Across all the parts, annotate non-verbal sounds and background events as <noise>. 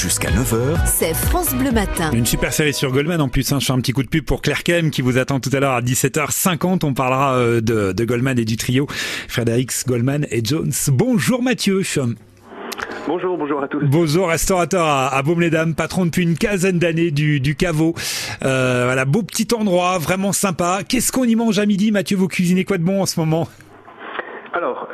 Jusqu'à 9h, c'est France Bleu Matin. Une super série sur Goldman en plus. Hein. Je fais un petit coup de pub pour Claire Kem qui vous attend tout à l'heure à 17h50. On parlera euh, de, de Goldman et du trio Fredericks, Goldman et Jones. Bonjour Mathieu. Bonjour, bonjour à tous. Bonjour, restaurateur à, à Baume-les-Dames, patron depuis une quinzaine d'années du, du caveau. Euh, voilà, beau petit endroit, vraiment sympa. Qu'est-ce qu'on y mange à midi, Mathieu? Vous cuisinez quoi de bon en ce moment?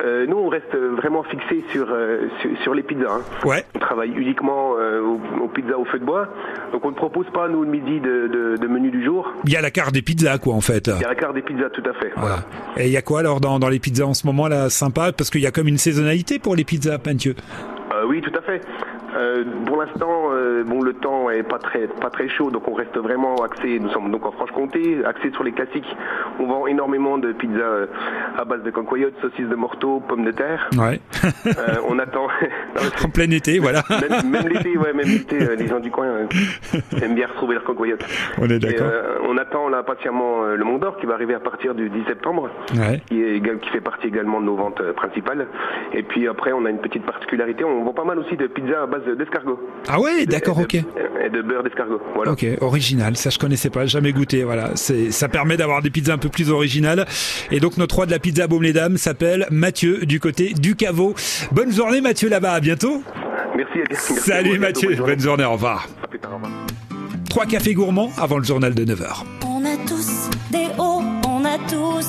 Euh, nous, on reste vraiment fixé sur, euh, sur, sur les pizzas. hein. Ouais. On travaille uniquement euh, aux, aux pizzas au feu de bois. Donc, on ne propose pas, nous, le midi de, de, de menu du jour. Il y a la carte des pizzas, quoi, en fait. Il y a la carte des pizzas, tout à fait. Voilà. Et il y a quoi alors dans, dans les pizzas en ce moment là, sympa? Parce qu'il y a comme une saisonnalité pour les pizzas, Mathieu. Euh, oui, tout à fait. Euh, pour l'instant, euh, bon, le temps est pas très pas très chaud, donc on reste vraiment axé. Nous sommes donc en Franche-Comté, axé sur les classiques. On vend énormément de pizzas euh, à base de cancoyotes, saucisses de morteau, pommes de terre. Ouais. On attend. <laughs> En plein été, voilà. <laughs> même, même l'été, ouais, même l'été, les gens du coin <laughs> aiment bien retrouver leur cancoyote. On est d'accord. on attend là patiemment le Mont d'Or qui va arriver à partir du 10 septembre, Ouais. qui, est, qui fait partie également de nos ventes principales. Et puis après, on a une petite particularité, on vend pas mal aussi de pizzas à base d'escargot. Ah ouais, d'accord, ok. Et de beurre d'escargot. Voilà. Ok, original, ça je connaissais pas, jamais goûté. Voilà, c'est ça permet d'avoir des pizzas un peu plus originales. Et donc notre roi de la pizza à Baume-les-Dames s'appelle Mathieu du côté du caveau. Bonne journée Mathieu là-bas, à bientôt. Merci. merci Salut vous, bientôt, Mathieu, bonne journée. bonne journée, au revoir. À plus tard, au revoir. Trois cafés gourmands avant le journal de 9h. On a tous des hauts,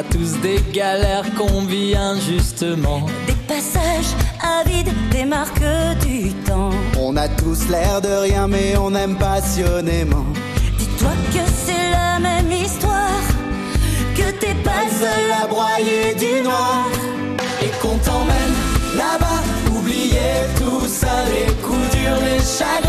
a tous des galères qu'on vit injustement. Des passages avides, des marques du temps. On a tous l'air de rien, mais on aime passionnément. Dis-toi que c'est la même histoire, que t'es pas seul à broyer du noir. Et qu'on t'emmène là-bas, oublier tout ça, les coups durs, les chagrins,